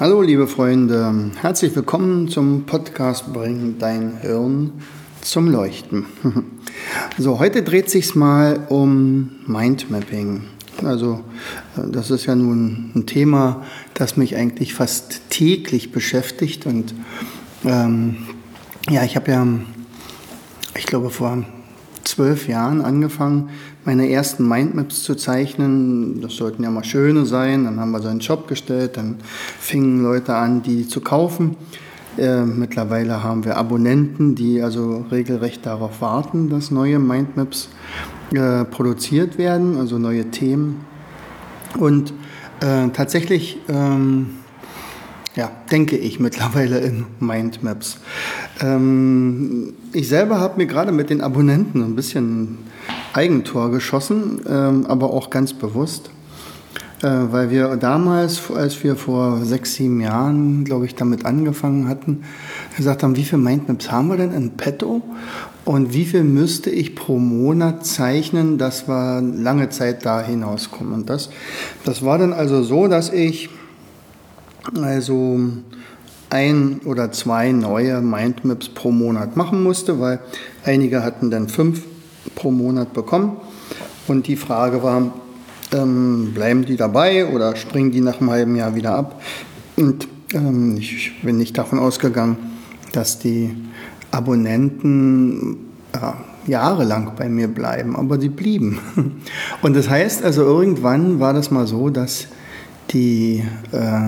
Hallo liebe Freunde, herzlich willkommen zum Podcast Bring dein Hirn zum Leuchten. So, heute dreht sich mal um Mindmapping. Also das ist ja nun ein Thema, das mich eigentlich fast täglich beschäftigt und ähm, ja, ich habe ja, ich glaube vor zwölf Jahren angefangen, meine ersten Mindmaps zu zeichnen. Das sollten ja mal schöne sein. Dann haben wir so einen Job gestellt, dann fingen Leute an, die zu kaufen. Äh, mittlerweile haben wir Abonnenten, die also regelrecht darauf warten, dass neue Mindmaps äh, produziert werden, also neue Themen. Und äh, tatsächlich ähm, ja, denke ich mittlerweile in Mindmaps. Ähm, ich selber habe mir gerade mit den Abonnenten ein bisschen Eigentor geschossen, ähm, aber auch ganz bewusst, äh, weil wir damals, als wir vor sechs, sieben Jahren, glaube ich, damit angefangen hatten, gesagt haben, wie viele Mindmaps haben wir denn in petto und wie viel müsste ich pro Monat zeichnen, dass wir lange Zeit da hinauskommen. Und das, das war dann also so, dass ich also ein oder zwei neue Mindmaps pro Monat machen musste, weil einige hatten dann fünf pro Monat bekommen. Und die Frage war, ähm, bleiben die dabei oder springen die nach einem halben Jahr wieder ab? Und ähm, ich bin nicht davon ausgegangen, dass die Abonnenten äh, jahrelang bei mir bleiben, aber die blieben. Und das heißt also, irgendwann war das mal so, dass die äh,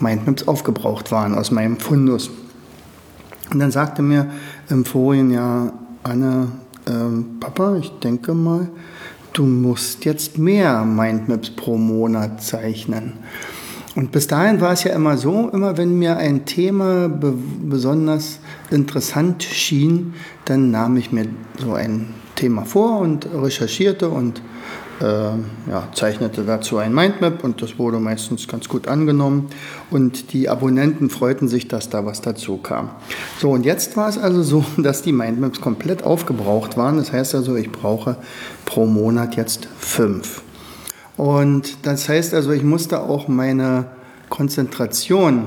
Mindmaps aufgebraucht waren aus meinem Fundus. Und dann sagte mir im vorigen Jahr Anne, ähm, Papa, ich denke mal, du musst jetzt mehr Mindmaps pro Monat zeichnen. Und bis dahin war es ja immer so, immer wenn mir ein Thema be besonders interessant schien, dann nahm ich mir so ein Thema vor und recherchierte und äh, ja, zeichnete dazu ein Mindmap und das wurde meistens ganz gut angenommen und die Abonnenten freuten sich, dass da was dazu kam. So, und jetzt war es also so, dass die Mindmaps komplett aufgebraucht waren. Das heißt also, ich brauche pro Monat jetzt fünf. Und das heißt also, ich musste auch meine Konzentration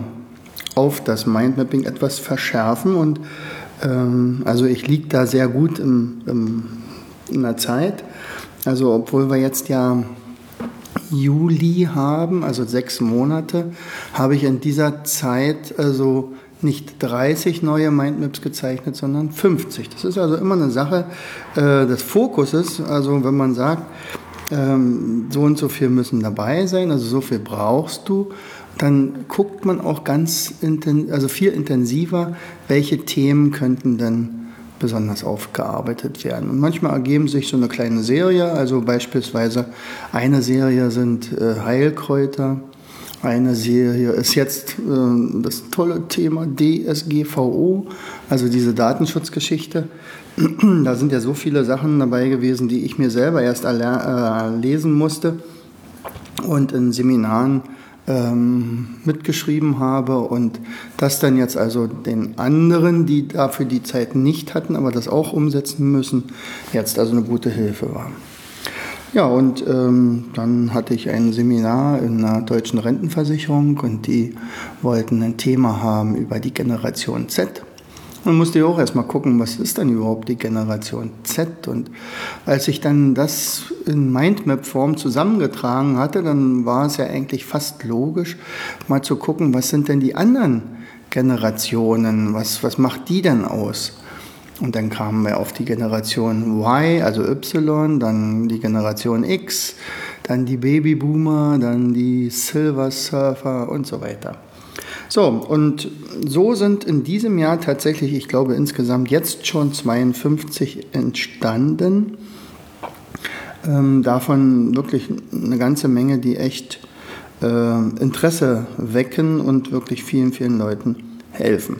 auf das Mindmapping etwas verschärfen und ähm, also ich liege da sehr gut im, im, in der Zeit also obwohl wir jetzt ja Juli haben, also sechs Monate, habe ich in dieser Zeit also nicht 30 neue Mindmaps gezeichnet, sondern 50. Das ist also immer eine Sache äh, des Fokuses. Also wenn man sagt, ähm, so und so viel müssen dabei sein, also so viel brauchst du, dann guckt man auch ganz also viel intensiver, welche Themen könnten denn besonders aufgearbeitet werden. Und manchmal ergeben sich so eine kleine Serie, also beispielsweise eine Serie sind äh, Heilkräuter, eine Serie ist jetzt äh, das tolle Thema DSGVO, also diese Datenschutzgeschichte. da sind ja so viele Sachen dabei gewesen, die ich mir selber erst äh, lesen musste und in Seminaren ähm, mitgeschrieben habe und das dann jetzt also den anderen, die dafür die Zeit nicht hatten, aber das auch umsetzen müssen, jetzt also eine gute Hilfe war. Ja, und ähm, dann hatte ich ein Seminar in einer deutschen Rentenversicherung und die wollten ein Thema haben über die Generation Z. Man musste ja auch erstmal gucken, was ist denn überhaupt die Generation Z? Und als ich dann das in Mindmap-Form zusammengetragen hatte, dann war es ja eigentlich fast logisch, mal zu gucken, was sind denn die anderen Generationen? Was, was macht die denn aus? Und dann kamen wir auf die Generation Y, also Y, dann die Generation X, dann die Babyboomer, dann die Silver Surfer und so weiter. So, und so sind in diesem Jahr tatsächlich, ich glaube insgesamt jetzt schon 52 entstanden. Ähm, davon wirklich eine ganze Menge, die echt äh, Interesse wecken und wirklich vielen, vielen Leuten helfen.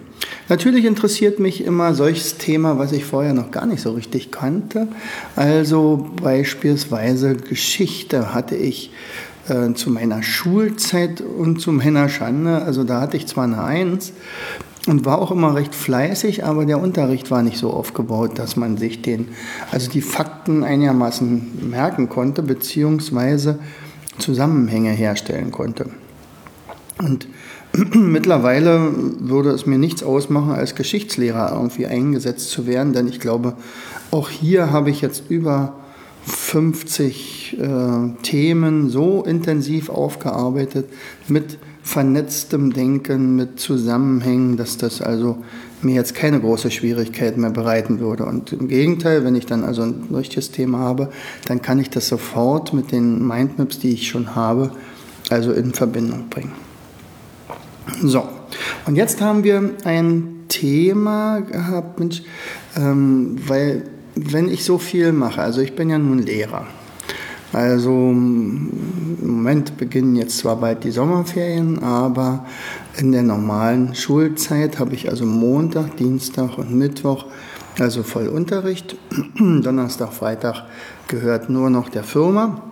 Natürlich interessiert mich immer solches Thema, was ich vorher noch gar nicht so richtig kannte. Also beispielsweise Geschichte hatte ich äh, zu meiner Schulzeit und zu meiner Schande. Also da hatte ich zwar eine Eins und war auch immer recht fleißig, aber der Unterricht war nicht so aufgebaut, dass man sich den, also die Fakten einigermaßen merken konnte, beziehungsweise Zusammenhänge herstellen konnte. Und mittlerweile würde es mir nichts ausmachen, als Geschichtslehrer irgendwie eingesetzt zu werden, denn ich glaube, auch hier habe ich jetzt über 50 äh, Themen so intensiv aufgearbeitet mit vernetztem Denken, mit Zusammenhängen, dass das also mir jetzt keine große Schwierigkeit mehr bereiten würde. Und im Gegenteil, wenn ich dann also ein richtiges Thema habe, dann kann ich das sofort mit den Mindmaps, die ich schon habe, also in Verbindung bringen. So, und jetzt haben wir ein Thema gehabt, Mensch, ähm, weil wenn ich so viel mache, also ich bin ja nun Lehrer, also im Moment beginnen jetzt zwar bald die Sommerferien, aber in der normalen Schulzeit habe ich also Montag, Dienstag und Mittwoch also Vollunterricht. Donnerstag, Freitag gehört nur noch der Firma.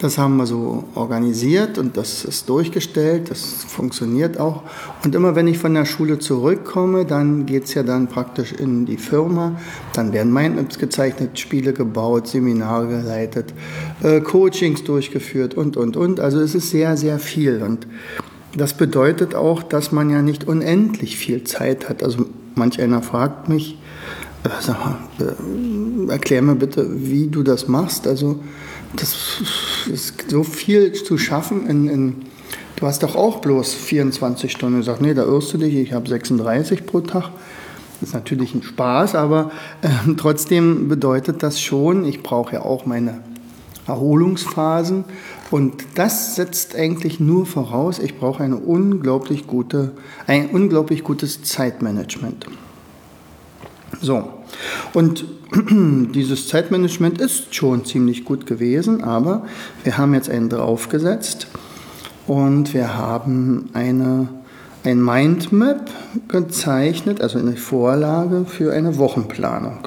Das haben wir so organisiert und das ist durchgestellt, das funktioniert auch. Und immer wenn ich von der Schule zurückkomme, dann geht es ja dann praktisch in die Firma. Dann werden Mindmaps gezeichnet, Spiele gebaut, Seminare geleitet, äh, Coachings durchgeführt und, und, und. Also es ist sehr, sehr viel. Und das bedeutet auch, dass man ja nicht unendlich viel Zeit hat. Also manch einer fragt mich, äh, sag mal, äh, erklär mir bitte, wie du das machst. Also das ist so viel zu schaffen. In, in, du hast doch auch bloß 24 Stunden gesagt, nee, da irrst du dich, ich habe 36 pro Tag. Das ist natürlich ein Spaß, aber äh, trotzdem bedeutet das schon, ich brauche ja auch meine Erholungsphasen. Und das setzt eigentlich nur voraus, ich brauche eine unglaublich gute, ein unglaublich gutes Zeitmanagement. So, und dieses Zeitmanagement ist schon ziemlich gut gewesen, aber wir haben jetzt einen draufgesetzt und wir haben eine, ein Mindmap gezeichnet, also eine Vorlage für eine Wochenplanung.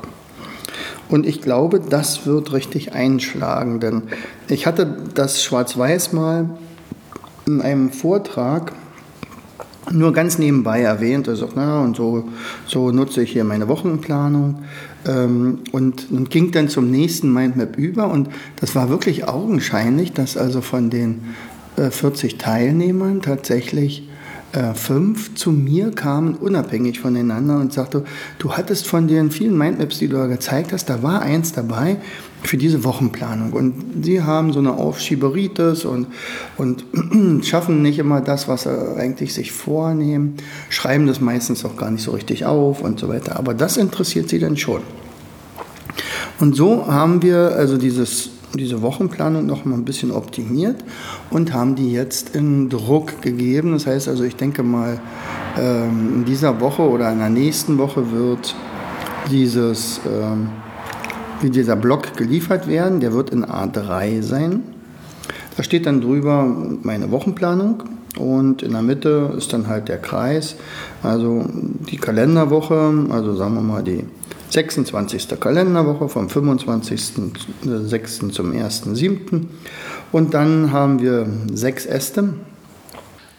Und ich glaube, das wird richtig einschlagen, denn ich hatte das schwarz-weiß mal in einem Vortrag nur ganz nebenbei erwähnt, also na, und so, so nutze ich hier meine Wochenplanung. Ähm, und, und ging dann zum nächsten Mindmap über und das war wirklich augenscheinlich, dass also von den äh, 40 Teilnehmern tatsächlich äh, fünf zu mir kamen, unabhängig voneinander und sagte, du hattest von den vielen Mindmaps, die du da gezeigt hast, da war eins dabei, für diese Wochenplanung. Und sie haben so eine Aufschieberitis und, und schaffen nicht immer das, was sie eigentlich sich vornehmen, schreiben das meistens auch gar nicht so richtig auf und so weiter. Aber das interessiert sie dann schon. Und so haben wir also dieses, diese Wochenplanung noch mal ein bisschen optimiert und haben die jetzt in Druck gegeben. Das heißt also, ich denke mal, ähm, in dieser Woche oder in der nächsten Woche wird dieses ähm, wie dieser Block geliefert werden. Der wird in A3 sein. Da steht dann drüber meine Wochenplanung und in der Mitte ist dann halt der Kreis, also die Kalenderwoche, also sagen wir mal die 26. Kalenderwoche vom 25.06. zum 1.07. Und dann haben wir sechs Äste,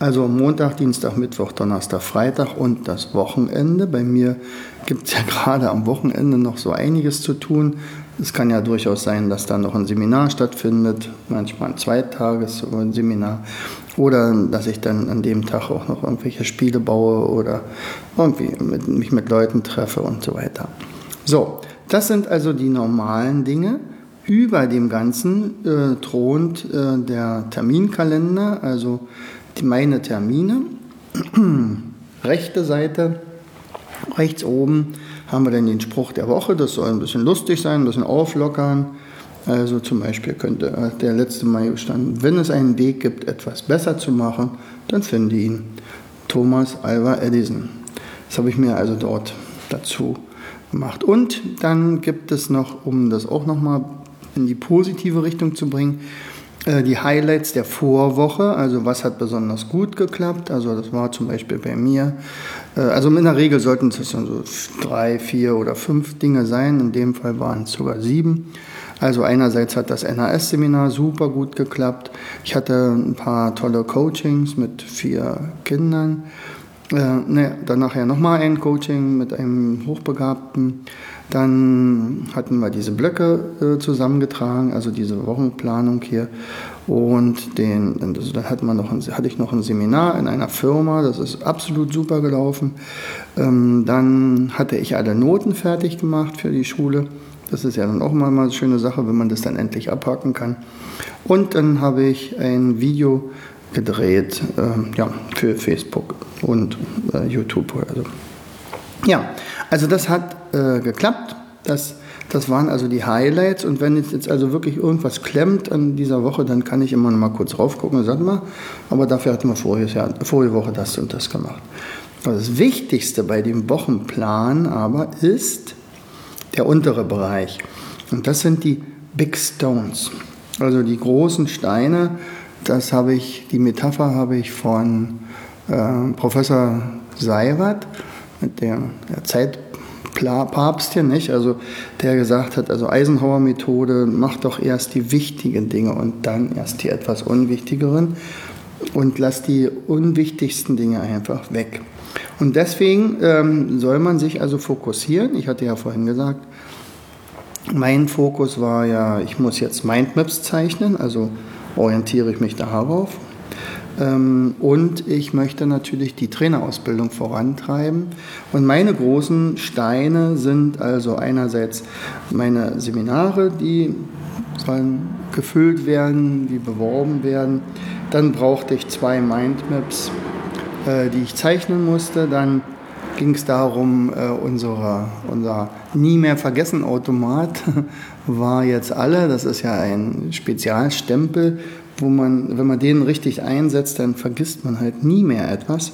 also Montag, Dienstag, Mittwoch, Donnerstag, Freitag und das Wochenende. Bei mir gibt es ja gerade am Wochenende noch so einiges zu tun. Es kann ja durchaus sein, dass da noch ein Seminar stattfindet, manchmal ein Zweitages-Seminar. Oder dass ich dann an dem Tag auch noch irgendwelche Spiele baue oder irgendwie mit, mich mit Leuten treffe und so weiter. So, das sind also die normalen Dinge. Über dem Ganzen äh, thront äh, der Terminkalender, also meine Termine. Rechte Seite, rechts oben haben wir dann den Spruch der Woche. Das soll ein bisschen lustig sein, ein bisschen auflockern. Also zum Beispiel könnte äh, der letzte Mai standen, wenn es einen Weg gibt, etwas besser zu machen, dann finde ihn. Thomas Alva Edison. Das habe ich mir also dort dazu gemacht. Und dann gibt es noch, um das auch nochmal in die positive Richtung zu bringen, die Highlights der Vorwoche, also was hat besonders gut geklappt. Also das war zum Beispiel bei mir, äh, also in der Regel sollten es so drei, vier oder fünf Dinge sein. In dem Fall waren es sogar sieben. Also einerseits hat das NAS-Seminar super gut geklappt. Ich hatte ein paar tolle Coachings mit vier Kindern. Äh, ne, dann nachher nochmal ein Coaching mit einem Hochbegabten. Dann hatten wir diese Blöcke äh, zusammengetragen, also diese Wochenplanung hier. Und den, also dann hat man noch ein, hatte ich noch ein Seminar in einer Firma, das ist absolut super gelaufen. Ähm, dann hatte ich alle Noten fertig gemacht für die Schule. Das ist ja dann auch mal eine schöne Sache, wenn man das dann endlich abhaken kann. Und dann habe ich ein Video gedreht äh, ja, für Facebook und äh, YouTube. Also. Ja, also das hat äh, geklappt. Das, das waren also die Highlights. Und wenn jetzt also wirklich irgendwas klemmt an dieser Woche, dann kann ich immer noch mal kurz raufgucken und sagen mal, aber dafür hatten wir vorige, Jahr, vorige Woche das und das gemacht. Also das Wichtigste bei dem Wochenplan aber ist der untere Bereich. Und das sind die Big Stones, also die großen Steine. Das habe ich, die Metapher habe ich von äh, Professor Seiwert, mit der, der Zeit, Papst hier nicht, also der gesagt hat, also Eisenhower-Methode, mach doch erst die wichtigen Dinge und dann erst die etwas unwichtigeren und lass die unwichtigsten Dinge einfach weg. Und deswegen ähm, soll man sich also fokussieren. Ich hatte ja vorhin gesagt, mein Fokus war ja, ich muss jetzt Mindmaps zeichnen, also orientiere ich mich darauf. Ähm, und ich möchte natürlich die Trainerausbildung vorantreiben. Und meine großen Steine sind also einerseits meine Seminare, die sollen gefüllt werden, die beworben werden. Dann brauchte ich zwei Mindmaps, äh, die ich zeichnen musste. Dann ging es darum, äh, unsere, unser nie mehr vergessen Automat war jetzt alle. Das ist ja ein Spezialstempel, wo man, wenn man den richtig einsetzt, dann vergisst man halt nie mehr etwas.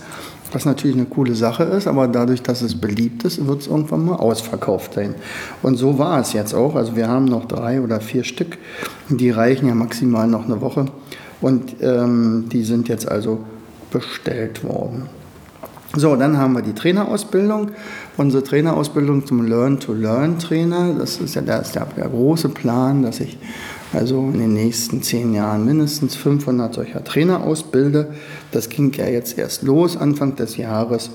Was natürlich eine coole Sache ist, aber dadurch, dass es beliebt ist, wird es irgendwann mal ausverkauft sein. Und so war es jetzt auch. Also wir haben noch drei oder vier Stück, die reichen ja maximal noch eine Woche. Und ähm, die sind jetzt also bestellt worden. So, dann haben wir die Trainerausbildung. Unsere Trainerausbildung zum Learn-to-Learn-Trainer. Das ist ja der, der, der große Plan, dass ich also in den nächsten zehn Jahren mindestens 500 solcher Trainer ausbilde. Das ging ja jetzt erst los, Anfang des Jahres.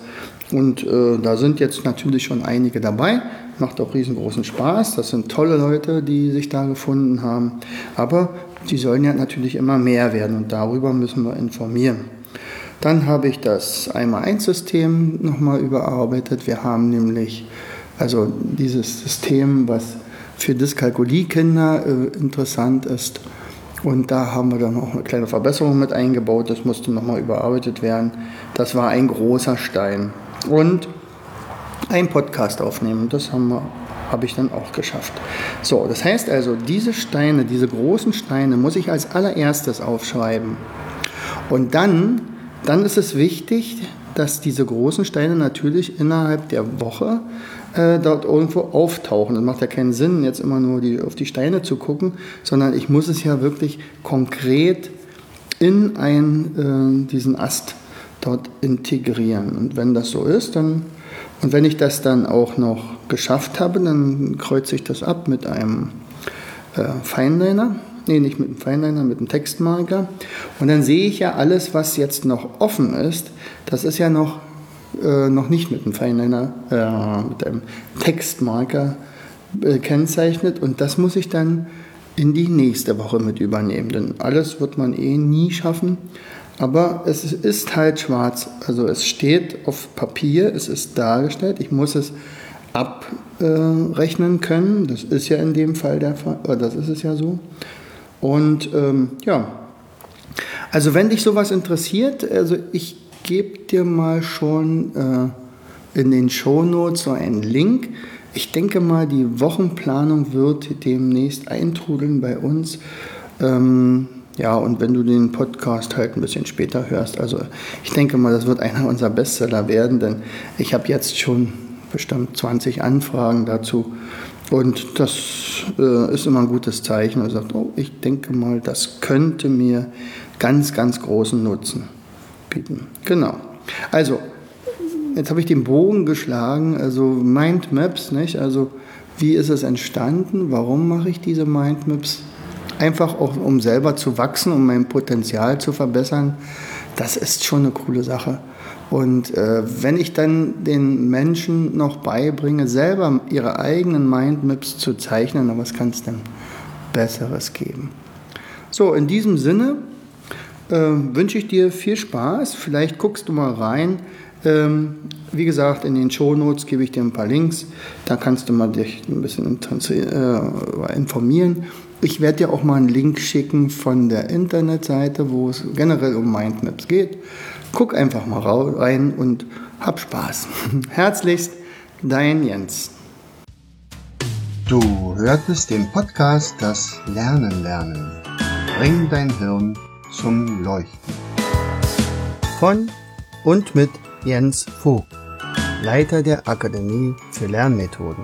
Und äh, da sind jetzt natürlich schon einige dabei. Macht auch riesengroßen Spaß. Das sind tolle Leute, die sich da gefunden haben. Aber die sollen ja natürlich immer mehr werden und darüber müssen wir informieren. Dann habe ich das Einmal-Eins-System nochmal überarbeitet. Wir haben nämlich also dieses System, was für Dyskalkulie-Kinder äh, interessant ist. Und da haben wir dann auch eine kleine Verbesserung mit eingebaut. Das musste nochmal überarbeitet werden. Das war ein großer Stein. Und ein Podcast aufnehmen. Das haben wir habe ich dann auch geschafft. So, das heißt also, diese Steine, diese großen Steine muss ich als allererstes aufschreiben. Und dann, dann ist es wichtig, dass diese großen Steine natürlich innerhalb der Woche äh, dort irgendwo auftauchen. Es macht ja keinen Sinn, jetzt immer nur die, auf die Steine zu gucken, sondern ich muss es ja wirklich konkret in ein, äh, diesen Ast dort integrieren. Und wenn das so ist, dann und wenn ich das dann auch noch geschafft habe, dann kreuze ich das ab mit einem äh, Feinliner. Nee, nicht mit einem Feinliner, mit einem Textmarker. Und dann sehe ich ja alles, was jetzt noch offen ist. Das ist ja noch äh, noch nicht mit einem Feinliner, äh, mit einem Textmarker äh, und das muss ich dann in die nächste Woche mit übernehmen, denn alles wird man eh nie schaffen. Aber es ist halt schwarz, also es steht auf Papier, es ist dargestellt, ich muss es abrechnen können. Das ist ja in dem Fall der Fall, das ist es ja so. Und ähm, ja, also wenn dich sowas interessiert, also ich gebe dir mal schon äh, in den Shownotes so einen Link. Ich denke mal, die Wochenplanung wird demnächst eintrudeln bei uns. Ähm, ja, und wenn du den Podcast halt ein bisschen später hörst, also ich denke mal, das wird einer unserer Bestseller werden, denn ich habe jetzt schon bestimmt 20 Anfragen dazu Und das äh, ist immer ein gutes Zeichen. Er sagt, oh, ich denke mal, das könnte mir ganz, ganz großen Nutzen bieten. Genau. Also, jetzt habe ich den Bogen geschlagen, also Mindmaps, nicht? Also, wie ist es entstanden? Warum mache ich diese Mindmaps? Einfach auch, um selber zu wachsen, um mein Potenzial zu verbessern. Das ist schon eine coole Sache. Und äh, wenn ich dann den Menschen noch beibringe, selber ihre eigenen Mindmaps zu zeichnen, was kann es denn Besseres geben? So, in diesem Sinne äh, wünsche ich dir viel Spaß. Vielleicht guckst du mal rein. Ähm, wie gesagt, in den Shownotes gebe ich dir ein paar Links. Da kannst du mal dich ein bisschen äh, informieren. Ich werde dir auch mal einen Link schicken von der Internetseite, wo es generell um Mindmaps geht. Guck einfach mal rein und hab Spaß. Herzlichst, dein Jens. Du hörtest den Podcast Das Lernen lernen. Bring dein Hirn zum Leuchten. Von und mit Jens Vogt, Leiter der Akademie für Lernmethoden.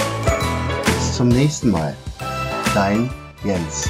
Zum nächsten Mal. Dein Jens.